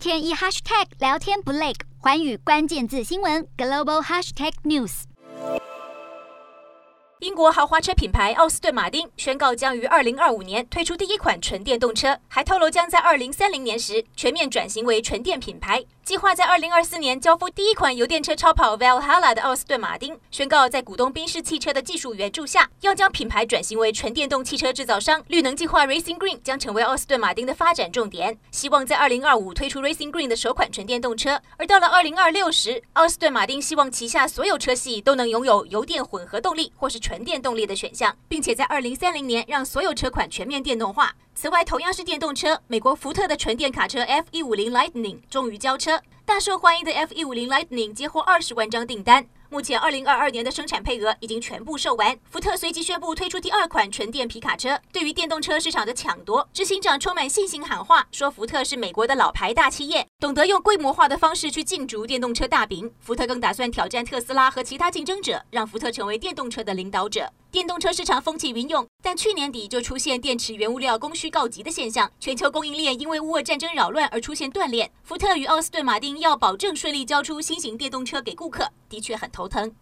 天一 hashtag 聊天不累，环宇关键字新闻 global hashtag news。英国豪华车品牌奥斯顿马丁宣告将于二零二五年推出第一款纯电动车，还透露将在二零三零年时全面转型为纯电品牌。计划在二零二四年交付第一款油电车超跑 Valhalla 的奥斯顿马丁宣告，在股东宾士汽车的技术援助下，要将品牌转型为纯电动汽车制造商。绿能计划 Racing Green 将成为奥斯顿马丁的发展重点，希望在二零二五推出 Racing Green 的首款纯电动车。而到了二零二六时，奥斯顿马丁希望旗下所有车系都能拥有油电混合动力或是纯电动力的选项，并且在二零三零年让所有车款全面电动化。此外，同样是电动车，美国福特的纯电卡车 F150 Lightning 终于交车，大受欢迎的 F150 Lightning 接获二十万张订单。目前，二零二二年的生产配额已经全部售完。福特随即宣布推出第二款纯电皮卡车。对于电动车市场的抢夺，执行长充满信心喊话，说福特是美国的老牌大企业，懂得用规模化的方式去竞逐电动车大饼。福特更打算挑战特斯拉和其他竞争者，让福特成为电动车的领导者。电动车市场风起云涌，但去年底就出现电池原物料供需告急的现象，全球供应链因为乌俄战争扰乱而出现断裂。福特与奥斯顿马丁要保证顺利交出新型电动车给顾客，的确很头疼。